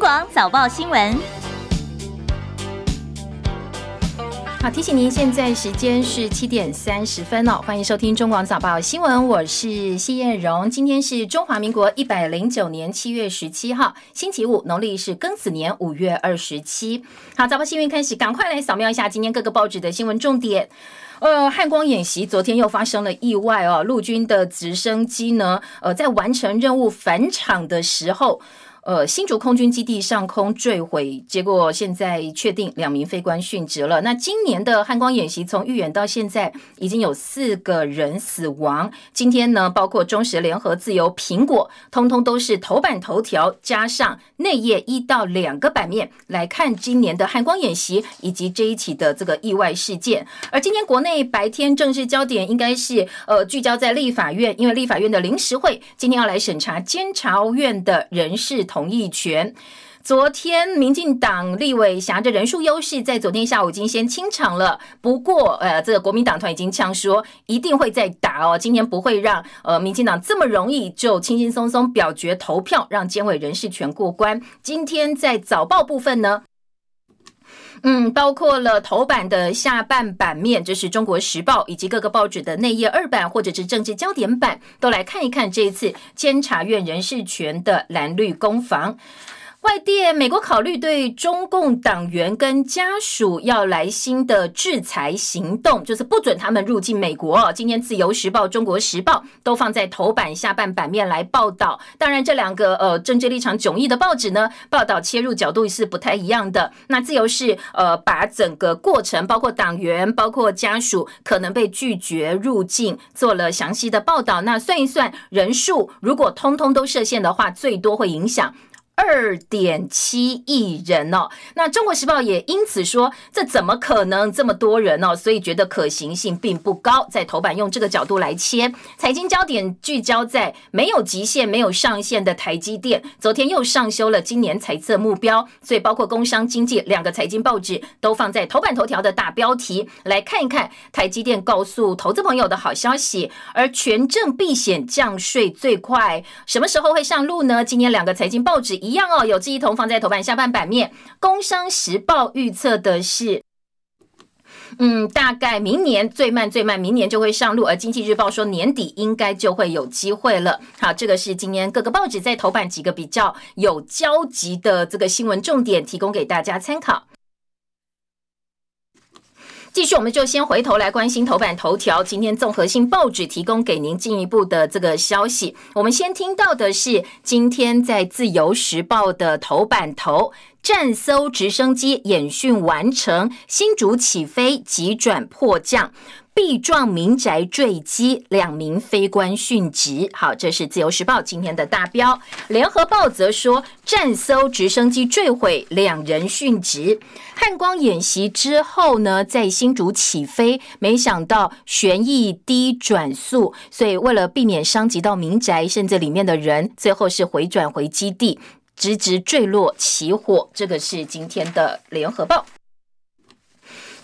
广早报新闻。好，提醒您，现在时间是七点三十分哦，欢迎收听中广早报新闻，我是谢艳荣。今天是中华民国一百零九年七月十七号，星期五，农历是庚子年五月二十七。好，早报新闻开始，赶快来扫描一下今天各个报纸的新闻重点。呃，汉光演习昨天又发生了意外哦，陆军的直升机呢，呃，在完成任务返场的时候。呃，新竹空军基地上空坠毁，结果现在确定两名飞官殉职了。那今年的汉光演习从预演到现在，已经有四个人死亡。今天呢，包括中时联合、自由、苹果，通通都是头版头条，加上内页一到两个版面来看今年的汉光演习以及这一起的这个意外事件。而今天国内白天正式焦点应该是呃聚焦在立法院，因为立法院的临时会今天要来审查监察院的人事同。意权。昨天，民进党立委挟着人数优势，在昨天下午已经先清场了。不过，呃，这个国民党团已经呛说，一定会再打哦。今天不会让呃民进党这么容易就轻轻松松表决投票，让监委人事权过关。今天在早报部分呢。嗯，包括了头版的下半版面，就是中国时报以及各个报纸的内页二版或者是政治焦点版，都来看一看这一次监察院人事权的蓝绿攻防。外电，美国考虑对中共党员跟家属要来新的制裁行动，就是不准他们入境美国。今天《自由时报》《中国时报》都放在头版下半版面来报道。当然，这两个呃政治立场迥异的报纸呢，报道切入角度是不太一样的。那《自由》是呃把整个过程，包括党员、包括家属可能被拒绝入境，做了详细的报道。那算一算人数，如果通通都设限的话，最多会影响。二点七亿人哦，那中国时报也因此说，这怎么可能这么多人哦？所以觉得可行性并不高，在头版用这个角度来切。财经焦点聚焦在没有极限、没有上限的台积电，昨天又上修了今年财测目标，所以包括工商经济两个财经报纸都放在头版头条的大标题，来看一看台积电告诉投资朋友的好消息。而权证避险降税最快什么时候会上路呢？今年两个财经报纸一。一样哦，有志一同放在头版下半版面。工商时报预测的是，嗯，大概明年最慢最慢明年就会上路，而经济日报说年底应该就会有机会了。好，这个是今年各个报纸在头版几个比较有交集的这个新闻重点，提供给大家参考。继续，我们就先回头来关心头版头条。今天综合性报纸提供给您进一步的这个消息。我们先听到的是今天在自由时报的头版头，战搜直升机演训完成，新竹起飞，急转迫降。壁撞民宅坠机，两名飞官殉职。好，这是自由时报今天的大标。联合报则说，战艘直升机坠毁，两人殉职。汉光演习之后呢，在新竹起飞，没想到旋翼低转速，所以为了避免伤及到民宅，甚至里面的人，最后是回转回基地，直直坠落起火。这个是今天的联合报。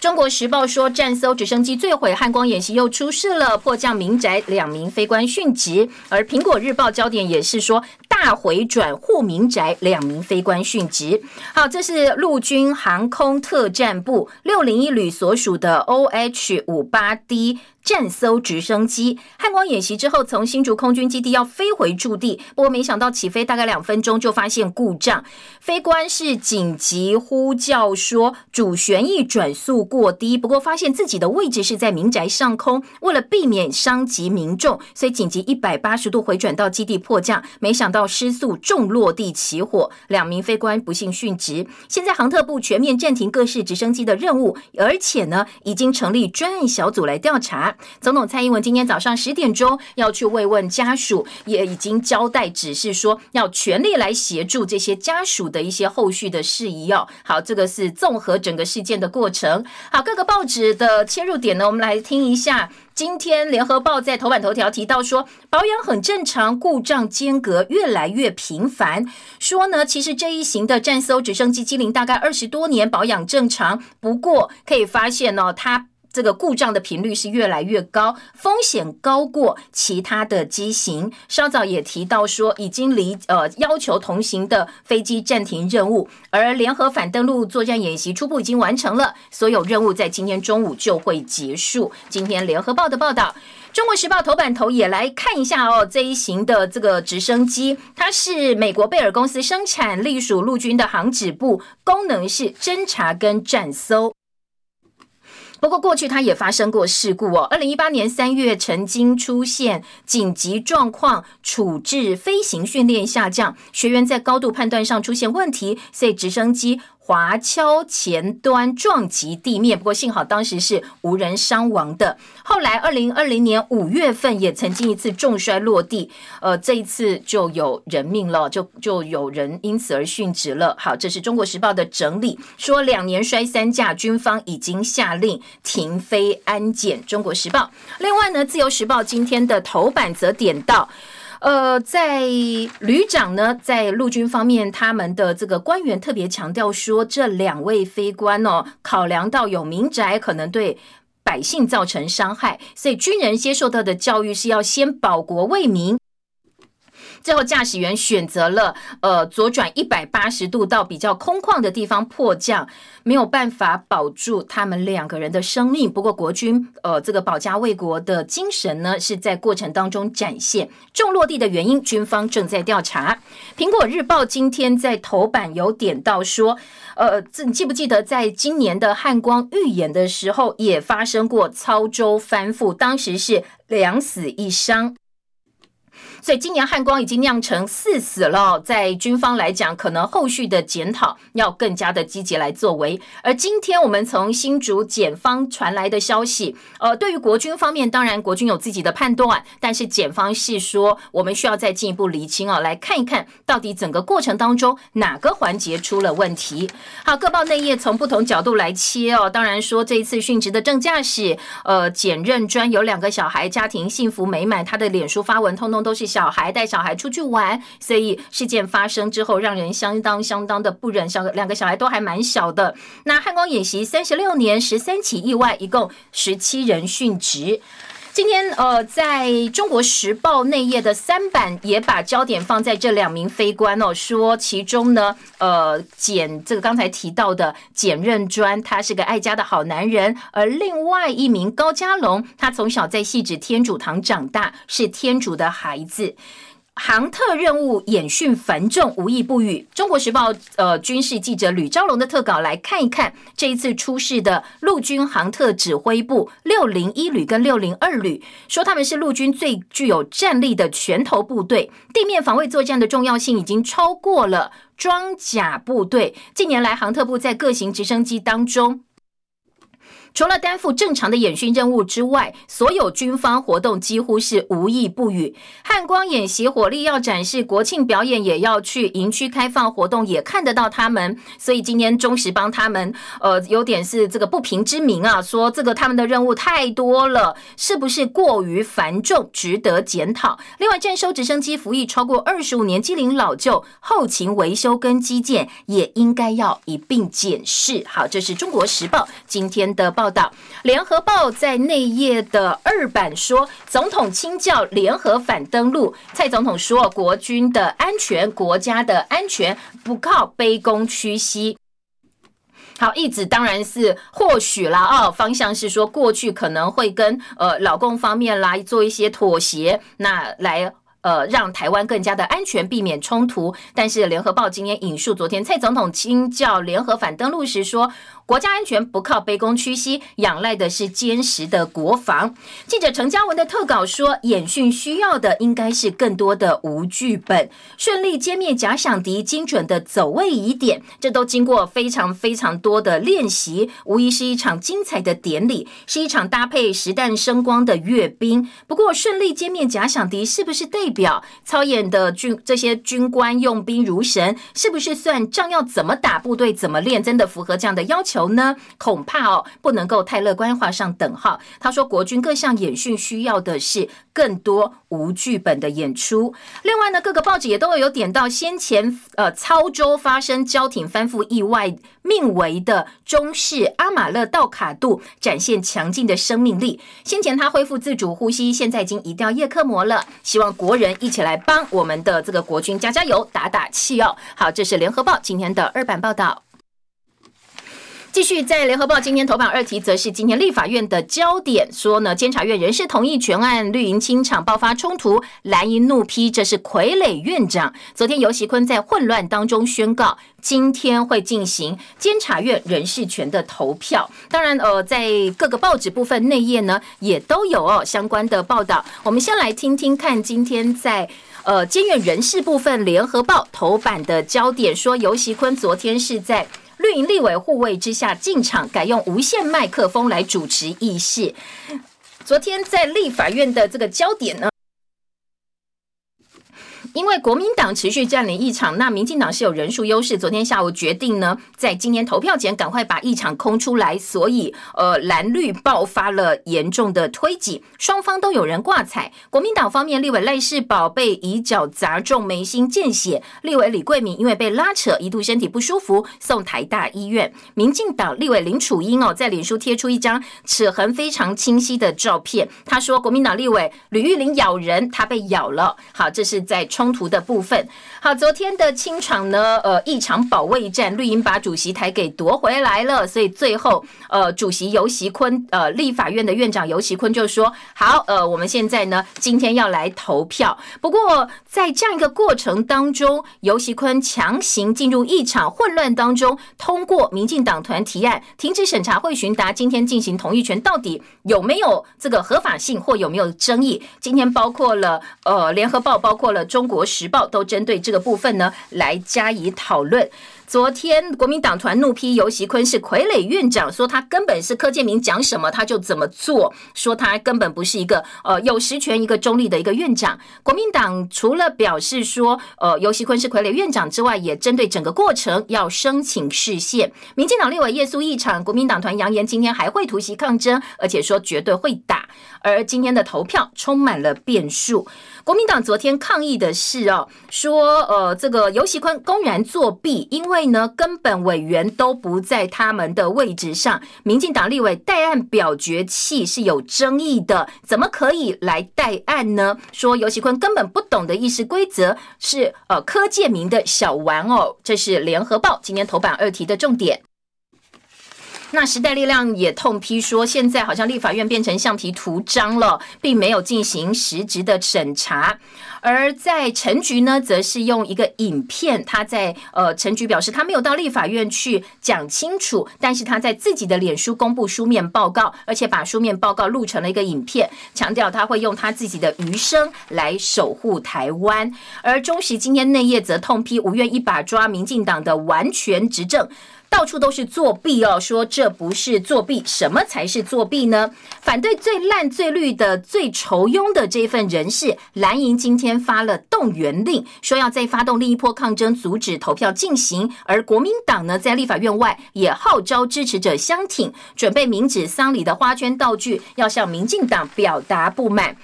中国时报说，战搜直升机坠毁，汉光演习又出事了，迫降民宅，两名飞官殉职。而苹果日报焦点也是说，大回转护民宅，两名飞官殉职。好，这是陆军航空特战部六零一旅所属的 OH 五八 D。战艘直升机汉光演习之后，从新竹空军基地要飞回驻地，不过没想到起飞大概两分钟就发现故障，飞官是紧急呼叫说主旋翼转速过低，不过发现自己的位置是在民宅上空，为了避免伤及民众，所以紧急一百八十度回转到基地迫降，没想到失速重落地起火，两名飞官不幸殉职。现在航特部全面暂停各式直升机的任务，而且呢已经成立专案小组来调查。总统蔡英文今天早上十点钟要去慰问家属，也已经交代指示说要全力来协助这些家属的一些后续的事宜哦。好，这个是综合整个事件的过程。好，各个报纸的切入点呢，我们来听一下。今天联合报在头版头条提到说，保养很正常，故障间隔越来越频繁。说呢，其实这一型的战艘直升机机龄大概二十多年，保养正常。不过可以发现呢，它。这个故障的频率是越来越高，风险高过其他的机型。稍早也提到说，已经离呃要求同行的飞机暂停任务，而联合反登陆作战演习初步已经完成了，所有任务在今天中午就会结束。今天联合报的报道。中国时报头版头也来看一下哦，这一型的这个直升机，它是美国贝尔公司生产，隶属陆军的航指部，功能是侦察跟战搜。不过过去它也发生过事故哦，二零一八年三月曾经出现紧急状况处置，飞行训练下降，学员在高度判断上出现问题，所以直升机。滑橇前端撞击地面，不过幸好当时是无人伤亡的。后来，二零二零年五月份也曾经一次重摔落地，呃，这一次就有人命了，就就有人因此而殉职了。好，这是中国时报的整理，说两年摔三架，军方已经下令停飞安检。中国时报，另外呢，自由时报今天的头版则点到。呃，在旅长呢，在陆军方面，他们的这个官员特别强调说，这两位非官哦，考量到有民宅可能对百姓造成伤害，所以军人接受到的教育是要先保国为民。最后，驾驶员选择了呃左转一百八十度到比较空旷的地方迫降，没有办法保住他们两个人的生命。不过，国军呃这个保家卫国的精神呢，是在过程当中展现。重落地的原因，军方正在调查。苹果日报今天在头版有点到说，呃，你记不记得在今年的汉光预演的时候，也发生过操舟翻覆，当时是两死一伤。所以今年汉光已经酿成四死了，在军方来讲，可能后续的检讨要更加的积极来作为。而今天我们从新竹检方传来的消息，呃，对于国军方面，当然国军有自己的判断，但是检方是说，我们需要再进一步厘清啊，来看一看到底整个过程当中哪个环节出了问题。好，各报内页从不同角度来切哦，当然说这一次殉职的正驾驶，呃，检任专有两个小孩，家庭幸福美满，他的脸书发文通通都是。小孩带小孩出去玩，所以事件发生之后，让人相当相当的不忍。小两个小孩都还蛮小的。那汉光演习三十六年，十三起意外，一共十七人殉职。今天呃，在中国时报内页的三版也把焦点放在这两名非官哦，说其中呢，呃，简这个刚才提到的简任专，他是个爱家的好男人，而另外一名高家龙，他从小在戏子天主堂长大，是天主的孩子。航特任务演训繁重，无一不语。中国时报呃军事记者吕昭龙的特稿来看一看，这一次出事的陆军航特指挥部六零一旅跟六零二旅，说他们是陆军最具有战力的拳头部队，地面防卫作战的重要性已经超过了装甲部队。近年来，航特部在各型直升机当中。除了担负正常的演训任务之外，所有军方活动几乎是无意不语。汉光演习火力要展示，国庆表演也要去营区开放活动，也看得到他们。所以今天中时帮他们，呃，有点是这个不平之名啊，说这个他们的任务太多了，是不是过于繁重，值得检讨？另外，征收直升机服役超过二十五年，机龄老旧，后勤维修跟基建也应该要一并检视。好，这是中国时报今天的报。报道，联合报在内页的二版说，总统亲教联合反登陆。蔡总统说，国军的安全，国家的安全不靠卑躬屈膝。好，意思当然是或许啦，哦，方向是说过去可能会跟呃老公方面来做一些妥协，那来。呃，让台湾更加的安全，避免冲突。但是，联合报今天引述昨天蔡总统亲教联合反登陆时说，国家安全不靠卑躬屈膝，仰赖的是坚实的国防。记者陈嘉文的特稿说，演训需要的应该是更多的无剧本，顺利歼灭假想敌，精准的走位疑点，这都经过非常非常多的练习，无疑是一场精彩的典礼，是一场搭配实弹声光的阅兵。不过，顺利歼灭假想敌是不是对？表操演的军这些军官用兵如神，是不是算仗要怎么打部队怎么练，真的符合这样的要求？呢？恐怕哦不能够太乐观，画上等号。他说，国军各项演训需要的是更多无剧本的演出。另外呢，各个报纸也都有点到先前呃操舟发生交艇翻覆意外命危的中式阿马勒道卡度展现强劲的生命力。先前他恢复自主呼吸，现在已经移掉叶克膜了。希望国人一起来帮我们的这个国军加加油、打打气哦。好，这是联合报今天的二版报道。继续在联合报今天头版二题，则是今天立法院的焦点，说呢，监察院人事同意全案绿营清场爆发冲突，蓝营怒批这是傀儡院长。昨天尤习坤在混乱当中宣告，今天会进行监察院人事权的投票。当然，呃，在各个报纸部分内页呢，也都有哦相关的报道。我们先来听听看，今天在呃监院人事部分，联合报头版的焦点说，尤习坤昨天是在。绿营立委护卫之下进场，改用无线麦克风来主持议事。昨天在立法院的这个焦点呢？因为国民党持续占领议场，那民进党是有人数优势。昨天下午决定呢，在今天投票前赶快把议场空出来，所以呃蓝绿爆发了严重的推挤，双方都有人挂彩。国民党方面，立委赖世宝被以脚砸中眉心见血，立委李桂敏因为被拉扯，一度身体不舒服，送台大医院。民进党立委林楚英哦，在脸书贴出一张齿痕非常清晰的照片，他说国民党立委吕玉玲咬人，他被咬了。好，这是在冲。冲突的部分，好，昨天的清场呢，呃，一场保卫战，绿营把主席台给夺回来了，所以最后，呃，主席尤习坤，呃，立法院的院长尤习坤就说，好，呃，我们现在呢，今天要来投票。不过，在这样一个过程当中，尤习坤强行进入一场混乱当中，通过民进党团提案，停止审查会询答，今天进行同意权，到底有没有这个合法性或有没有争议？今天包括了，呃，联合报，包括了中国。国时报都针对这个部分呢来加以讨论。昨天国民党团怒批尤习坤是傀儡院长，说他根本是柯建明讲什么他就怎么做，说他根本不是一个呃有实权、一个中立的一个院长。国民党除了表示说呃尤习坤是傀儡院长之外，也针对整个过程要申请释宪。民进党立委叶苏议场，国民党团扬言今天还会突袭抗争，而且说绝对会打。而今天的投票充满了变数。国民党昨天抗议的是哦，说呃这个尤习坤公然作弊，因为呢根本委员都不在他们的位置上。民进党立委代案表决器是有争议的，怎么可以来代案呢？说尤习坤根本不懂得议事规则，是呃柯建明的小玩偶。这是联合报今天头版二题的重点。那时代力量也痛批说，现在好像立法院变成橡皮图章了，并没有进行实质的审查。而在陈局呢，则是用一个影片，他在呃，陈局表示他没有到立法院去讲清楚，但是他在自己的脸书公布书面报告，而且把书面报告录成了一个影片，强调他会用他自己的余生来守护台湾。而中时今天内页则痛批无愿一把抓民进党的完全执政。到处都是作弊哦，说这不是作弊，什么才是作弊呢？反对最烂、最绿的、最仇庸的这份人士，蓝营今天发了动员令，说要再发动另一波抗争，阻止投票进行。而国民党呢，在立法院外也号召支持者相挺，准备明指丧礼的花圈道具，要向民进党表达不满。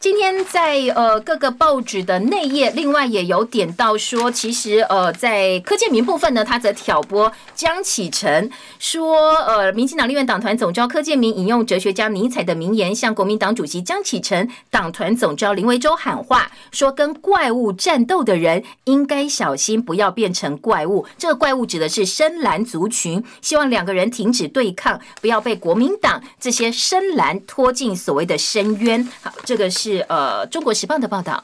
今天在呃各个报纸的内页，另外也有点到说，其实呃在柯建明部分呢，他则挑拨江启臣说，呃，民进党立院党团总召柯建明引用哲学家尼采的名言，向国民党主席江启臣、党团总召林维洲喊话，说跟怪物战斗的人应该小心，不要变成怪物。这个怪物指的是深蓝族群，希望两个人停止对抗，不要被国民党这些深蓝拖进所谓的深渊。好，这个是。是呃，《中国时报》的报道。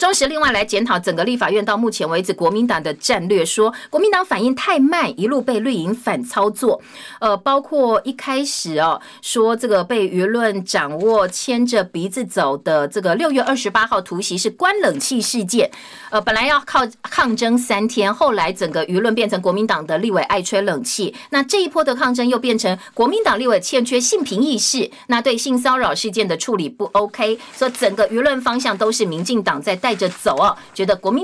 中时另外来检讨整个立法院到目前为止国民党的战略，说国民党反应太慢，一路被绿营反操作。呃，包括一开始哦，说这个被舆论掌握、牵着鼻子走的这个六月二十八号突袭是关冷气事件。呃，本来要靠抗争三天，后来整个舆论变成国民党的立委爱吹冷气。那这一波的抗争又变成国民党立委欠缺性平意识，那对性骚扰事件的处理不 OK，所以整个舆论方向都是民进党在带。带着走哦，觉得国民。